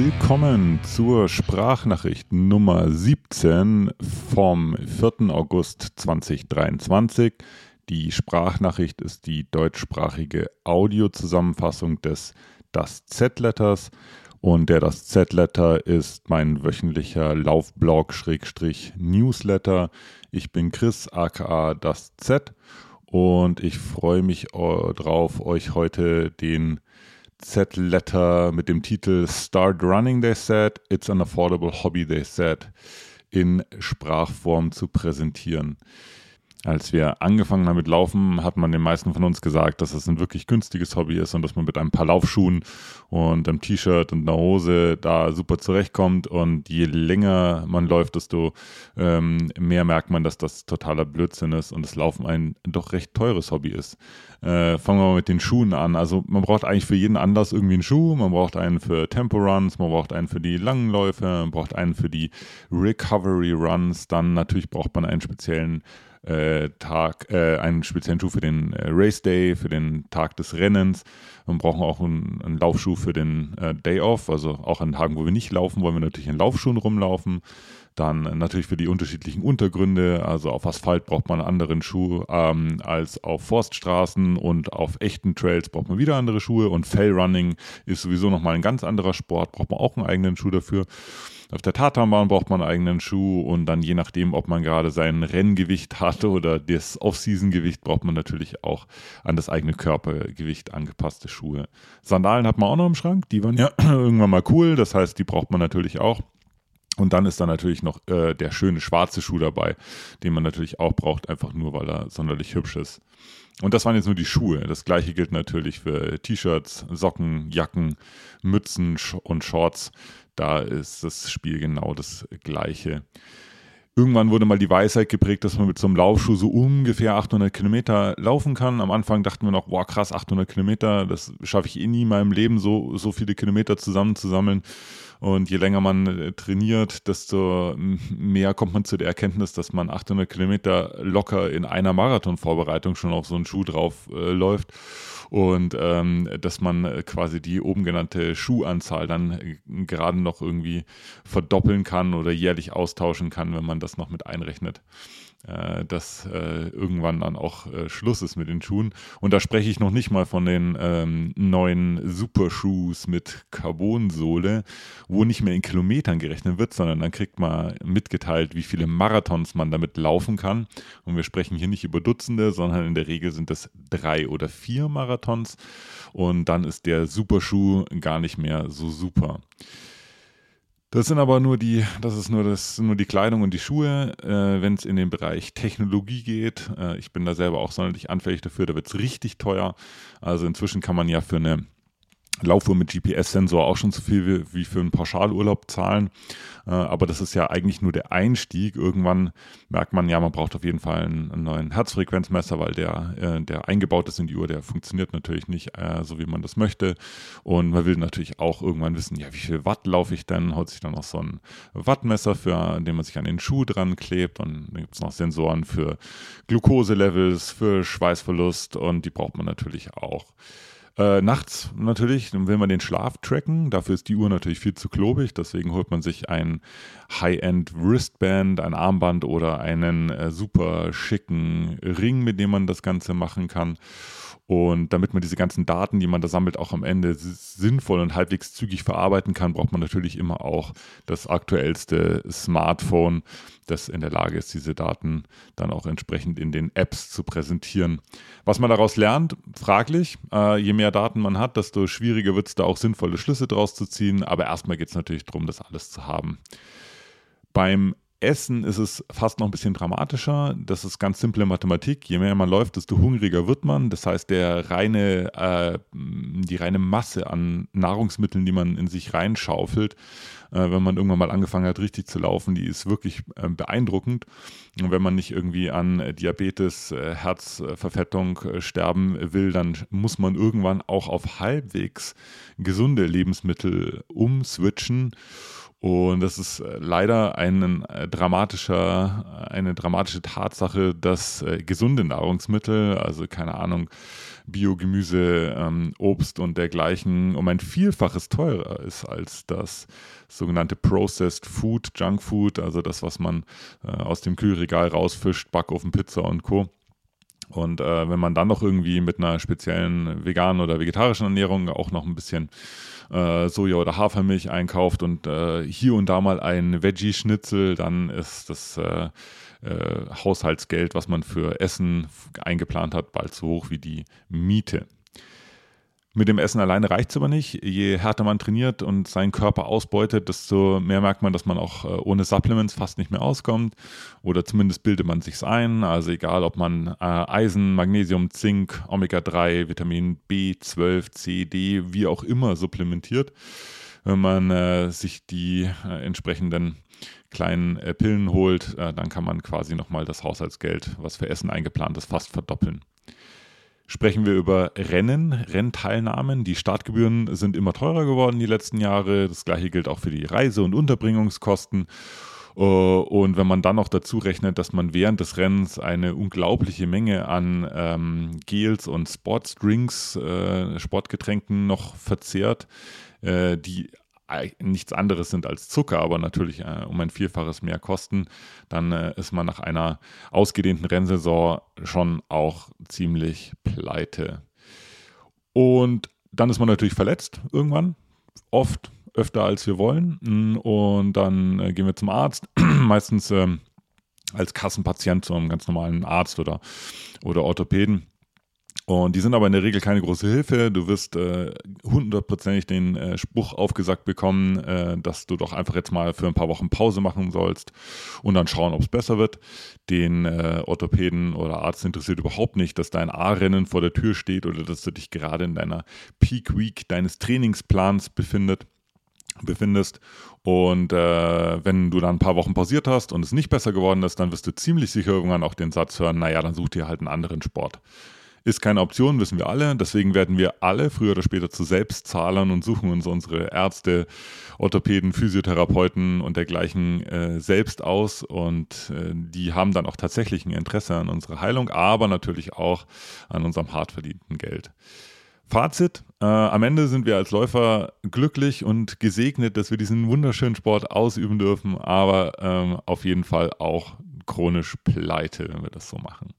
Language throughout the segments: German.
Willkommen zur Sprachnachricht Nummer 17 vom 4. August 2023. Die Sprachnachricht ist die deutschsprachige Audiozusammenfassung des Das Z-Letters und der Das Z-Letter ist mein wöchentlicher Laufblog-Newsletter. Ich bin Chris, aka Das Z und ich freue mich äh, drauf, euch heute den Z-Letter mit dem Titel Start Running, they said, It's an Affordable Hobby, they said, in Sprachform zu präsentieren. Als wir angefangen haben mit Laufen, hat man den meisten von uns gesagt, dass es ein wirklich günstiges Hobby ist und dass man mit ein paar Laufschuhen und einem T-Shirt und einer Hose da super zurechtkommt. Und je länger man läuft, desto ähm, mehr merkt man, dass das totaler Blödsinn ist und das Laufen ein doch recht teures Hobby ist. Äh, fangen wir mal mit den Schuhen an. Also man braucht eigentlich für jeden Anlass irgendwie einen Schuh. Man braucht einen für Tempo-Runs, man braucht einen für die langen Läufe, man braucht einen für die Recovery-Runs. Dann natürlich braucht man einen speziellen äh, Tag, äh, einen speziellen Schuh für den äh, Race Day, für den Tag des Rennens. Wir brauchen auch einen, einen Laufschuh für den äh, Day Off, also auch an Tagen, wo wir nicht laufen, wollen wir natürlich in Laufschuhen rumlaufen. Dann natürlich für die unterschiedlichen Untergründe, also auf Asphalt braucht man einen anderen Schuh ähm, als auf Forststraßen und auf echten Trails braucht man wieder andere Schuhe und Fellrunning ist sowieso nochmal ein ganz anderer Sport, braucht man auch einen eigenen Schuh dafür. Auf der Tatanbahn braucht man einen eigenen Schuh und dann je nachdem, ob man gerade sein Renngewicht hatte oder das Off-Season-Gewicht, braucht man natürlich auch an das eigene Körpergewicht angepasste Schuhe. Sandalen hat man auch noch im Schrank, die waren ja irgendwann mal cool, das heißt, die braucht man natürlich auch. Und dann ist da natürlich noch äh, der schöne schwarze Schuh dabei, den man natürlich auch braucht, einfach nur weil er sonderlich hübsch ist. Und das waren jetzt nur die Schuhe. Das gleiche gilt natürlich für T-Shirts, Socken, Jacken, Mützen und Shorts. Da ist das Spiel genau das gleiche. Irgendwann wurde mal die Weisheit geprägt, dass man mit so einem Laufschuh so ungefähr 800 Kilometer laufen kann. Am Anfang dachten wir noch, boah krass, 800 Kilometer, das schaffe ich eh nie in meinem Leben, so, so viele Kilometer zusammenzusammeln. Und je länger man äh, trainiert, desto mehr kommt man zu der Erkenntnis, dass man 800 Kilometer locker in einer Marathonvorbereitung schon auf so einen Schuh drauf äh, läuft. Und ähm, dass man äh, quasi die oben genannte Schuhanzahl dann äh, gerade noch irgendwie verdoppeln kann oder jährlich austauschen kann, wenn man das noch mit einrechnet äh, dass äh, irgendwann dann auch äh, Schluss ist mit den Schuhen. Und da spreche ich noch nicht mal von den ähm, neuen Superschuhs mit Carbonsohle, wo nicht mehr in Kilometern gerechnet wird, sondern dann kriegt man mitgeteilt, wie viele Marathons man damit laufen kann. Und wir sprechen hier nicht über Dutzende, sondern in der Regel sind es drei oder vier Marathons. Und dann ist der Superschuh gar nicht mehr so super. Das sind aber nur die, das ist nur das, nur die Kleidung und die Schuhe. Äh, Wenn es in den Bereich Technologie geht, äh, ich bin da selber auch sonderlich anfällig dafür, da wird es richtig teuer. Also inzwischen kann man ja für eine Laufuhr mit GPS-Sensor auch schon so viel wie, für einen Pauschalurlaub zahlen. Äh, aber das ist ja eigentlich nur der Einstieg. Irgendwann merkt man ja, man braucht auf jeden Fall einen, einen neuen Herzfrequenzmesser, weil der, äh, der eingebaut ist in die Uhr, der funktioniert natürlich nicht äh, so, wie man das möchte. Und man will natürlich auch irgendwann wissen, ja, wie viel Watt laufe ich denn? Holt sich dann noch so ein Wattmesser, für, den man sich an den Schuh dran klebt. Und dann gibt es noch Sensoren für Glukoselevels, für Schweißverlust und die braucht man natürlich auch. Äh, nachts natürlich dann will man den Schlaf tracken. Dafür ist die Uhr natürlich viel zu klobig. Deswegen holt man sich ein High-End Wristband, ein Armband oder einen äh, super schicken Ring, mit dem man das Ganze machen kann. Und damit man diese ganzen Daten, die man da sammelt, auch am Ende sinnvoll und halbwegs zügig verarbeiten kann, braucht man natürlich immer auch das aktuellste Smartphone, das in der Lage ist, diese Daten dann auch entsprechend in den Apps zu präsentieren. Was man daraus lernt, fraglich. Äh, je mehr Daten man hat, desto schwieriger wird es da auch sinnvolle Schlüsse draus zu ziehen. Aber erstmal geht es natürlich darum, das alles zu haben. Beim Essen ist es fast noch ein bisschen dramatischer. Das ist ganz simple Mathematik. Je mehr man läuft, desto hungriger wird man. Das heißt, der reine, äh, die reine Masse an Nahrungsmitteln, die man in sich reinschaufelt, äh, wenn man irgendwann mal angefangen hat, richtig zu laufen, die ist wirklich äh, beeindruckend. Und wenn man nicht irgendwie an Diabetes, äh, Herzverfettung äh, sterben will, dann muss man irgendwann auch auf halbwegs gesunde Lebensmittel umswitchen. Und das ist äh, leider ein äh, dramatischer, eine dramatische Tatsache, dass äh, gesunde Nahrungsmittel, also keine Ahnung, Biogemüse, ähm, Obst und dergleichen um ein Vielfaches teurer ist als das sogenannte Processed Food, Junk Food, also das, was man äh, aus dem Kühlregal rausfischt, Backofen, Pizza und Co. Und äh, wenn man dann noch irgendwie mit einer speziellen veganen oder vegetarischen Ernährung auch noch ein bisschen äh, Soja oder Hafermilch einkauft und äh, hier und da mal ein Veggie-Schnitzel, dann ist das äh, äh, Haushaltsgeld, was man für Essen eingeplant hat, bald so hoch wie die Miete. Mit dem Essen alleine reicht es aber nicht. Je härter man trainiert und seinen Körper ausbeutet, desto mehr merkt man, dass man auch äh, ohne Supplements fast nicht mehr auskommt. Oder zumindest bildet man sich ein. Also egal, ob man äh, Eisen, Magnesium, Zink, Omega-3, Vitamin B12, C, D, wie auch immer supplementiert. Wenn man äh, sich die entsprechenden kleinen Pillen holt, dann kann man quasi nochmal das Haushaltsgeld, was für Essen eingeplant ist, fast verdoppeln sprechen wir über Rennen, Rennteilnahmen. Die Startgebühren sind immer teurer geworden die letzten Jahre. Das gleiche gilt auch für die Reise- und Unterbringungskosten. Äh, und wenn man dann noch dazu rechnet, dass man während des Rennens eine unglaubliche Menge an ähm, Gels und Sportsdrinks, äh, Sportgetränken noch verzehrt, äh, die nichts anderes sind als Zucker, aber natürlich äh, um ein Vielfaches mehr kosten, dann äh, ist man nach einer ausgedehnten Rennsaison schon auch ziemlich pleite. Und dann ist man natürlich verletzt irgendwann, oft öfter als wir wollen. Mm, und dann äh, gehen wir zum Arzt, meistens ähm, als Kassenpatient zu einem ganz normalen Arzt oder, oder Orthopäden. Und die sind aber in der Regel keine große Hilfe. Du wirst äh, hundertprozentig den äh, Spruch aufgesagt bekommen, äh, dass du doch einfach jetzt mal für ein paar Wochen Pause machen sollst und dann schauen, ob es besser wird. Den äh, Orthopäden oder Arzt interessiert überhaupt nicht, dass dein A-Rennen vor der Tür steht oder dass du dich gerade in deiner Peak Week deines Trainingsplans befindet befindest. Und äh, wenn du dann ein paar Wochen pausiert hast und es nicht besser geworden ist, dann wirst du ziemlich sicher irgendwann auch den Satz hören, naja, dann such dir halt einen anderen Sport. Ist keine Option, wissen wir alle. Deswegen werden wir alle früher oder später zu Selbstzahlern und suchen uns unsere Ärzte, Orthopäden, Physiotherapeuten und dergleichen äh, selbst aus. Und äh, die haben dann auch tatsächlich ein Interesse an unserer Heilung, aber natürlich auch an unserem hart verdienten Geld. Fazit, äh, am Ende sind wir als Läufer glücklich und gesegnet, dass wir diesen wunderschönen Sport ausüben dürfen, aber ähm, auf jeden Fall auch chronisch pleite, wenn wir das so machen.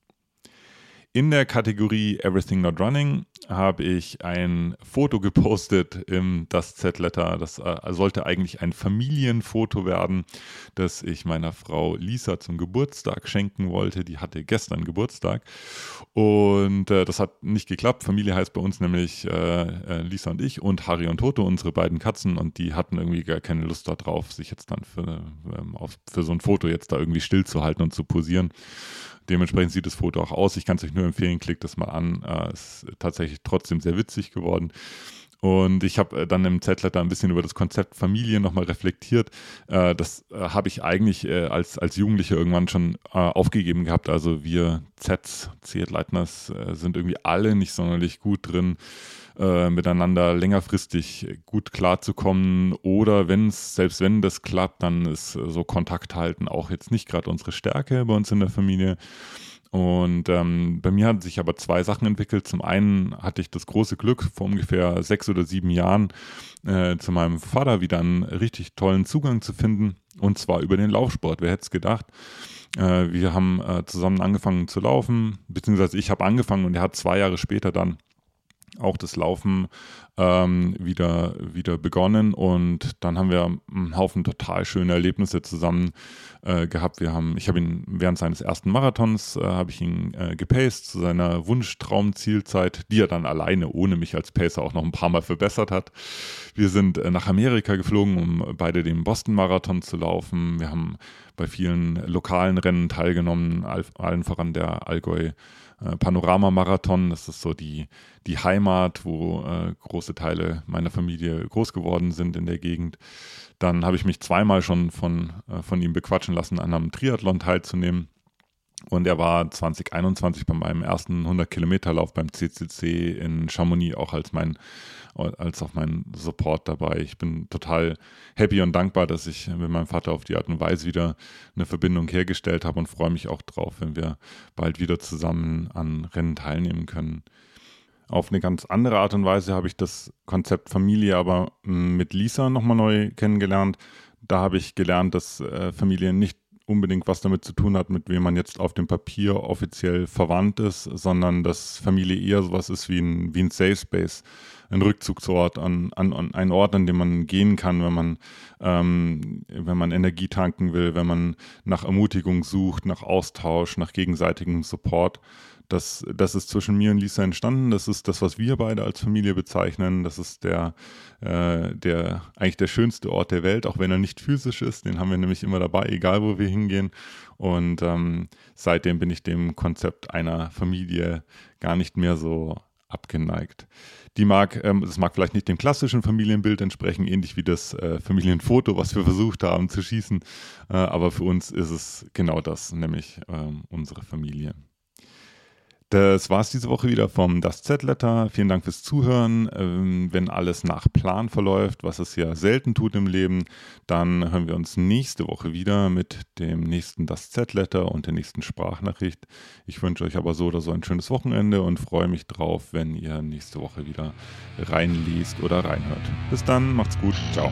In der Kategorie Everything Not Running habe ich ein Foto gepostet im Das Z-Letter. Das äh, sollte eigentlich ein Familienfoto werden, das ich meiner Frau Lisa zum Geburtstag schenken wollte. Die hatte gestern Geburtstag und äh, das hat nicht geklappt. Familie heißt bei uns nämlich äh, äh Lisa und ich und Harry und Toto, unsere beiden Katzen und die hatten irgendwie gar keine Lust darauf, sich jetzt dann für, ähm, auf, für so ein Foto jetzt da irgendwie stillzuhalten und zu posieren. Dementsprechend sieht das Foto auch aus. Ich kann es euch nur empfehlen, klickt das mal an. Äh, ist tatsächlich trotzdem sehr witzig geworden. Und ich habe äh, dann im Z-Letter ein bisschen über das Konzept Familie nochmal reflektiert. Äh, das äh, habe ich eigentlich als, als Jugendlicher irgendwann schon aufgegeben gehabt. Also wir Zs, Z-Leitners, sind irgendwie alle nicht sonderlich gut drin, miteinander längerfristig gut klarzukommen. Oder wenn es, selbst wenn das klappt, dann ist so Kontakt halten auch jetzt nicht gerade unsere Stärke bei uns in der Familie. Und ähm, bei mir haben sich aber zwei Sachen entwickelt. Zum einen hatte ich das große Glück, vor ungefähr sechs oder sieben Jahren äh, zu meinem Vater wieder einen richtig tollen Zugang zu finden. Und zwar über den Laufsport. Wer hätte es gedacht? Äh, wir haben äh, zusammen angefangen zu laufen, beziehungsweise ich habe angefangen und er hat zwei Jahre später dann auch das Laufen ähm, wieder, wieder begonnen und dann haben wir einen Haufen total schöne Erlebnisse zusammen äh, gehabt. Wir haben, ich habe ihn während seines ersten Marathons äh, habe ich ihn äh, gepaced zu seiner Wunschtraumzielzeit, die er dann alleine ohne mich als Pacer auch noch ein paar Mal verbessert hat. Wir sind äh, nach Amerika geflogen, um beide den Boston Marathon zu laufen. Wir haben bei vielen lokalen Rennen teilgenommen, allen voran der Allgäu äh, Panorama-Marathon. Das ist so die, die Heimat, wo äh, große Teile meiner Familie groß geworden sind in der Gegend. Dann habe ich mich zweimal schon von, äh, von ihm bequatschen lassen, an einem Triathlon teilzunehmen. Und er war 2021 bei meinem ersten 100-Kilometer-Lauf beim CCC in Chamonix auch als mein als auch mein Support dabei. Ich bin total happy und dankbar, dass ich mit meinem Vater auf die Art und Weise wieder eine Verbindung hergestellt habe und freue mich auch drauf, wenn wir bald wieder zusammen an Rennen teilnehmen können. Auf eine ganz andere Art und Weise habe ich das Konzept Familie aber hm, mit Lisa nochmal neu kennengelernt. Da habe ich gelernt, dass äh, Familie nicht unbedingt was damit zu tun hat, mit wem man jetzt auf dem Papier offiziell verwandt ist, sondern dass Familie eher sowas ist wie ein, wie ein Safe Space, ein Rückzugsort, an, an, an ein Ort, an dem man gehen kann, wenn man, ähm, wenn man Energie tanken will, wenn man nach Ermutigung sucht, nach Austausch, nach gegenseitigem Support. Das, das ist zwischen mir und Lisa entstanden. Das ist das, was wir beide als Familie bezeichnen. Das ist der, äh, der eigentlich der schönste Ort der Welt, auch wenn er nicht physisch ist. Den haben wir nämlich immer dabei, egal wo wir hingehen. Und ähm, seitdem bin ich dem Konzept einer Familie gar nicht mehr so abgeneigt. Die mag, ähm, das mag vielleicht nicht dem klassischen Familienbild entsprechen, ähnlich wie das äh, Familienfoto, was wir versucht haben zu schießen. Äh, aber für uns ist es genau das, nämlich ähm, unsere Familie. Das war es diese Woche wieder vom Das Z-Letter. Vielen Dank fürs Zuhören. Ähm, wenn alles nach Plan verläuft, was es ja selten tut im Leben, dann hören wir uns nächste Woche wieder mit dem nächsten Das Z-Letter und der nächsten Sprachnachricht. Ich wünsche euch aber so oder so ein schönes Wochenende und freue mich drauf, wenn ihr nächste Woche wieder reinliest oder reinhört. Bis dann, macht's gut. Ciao.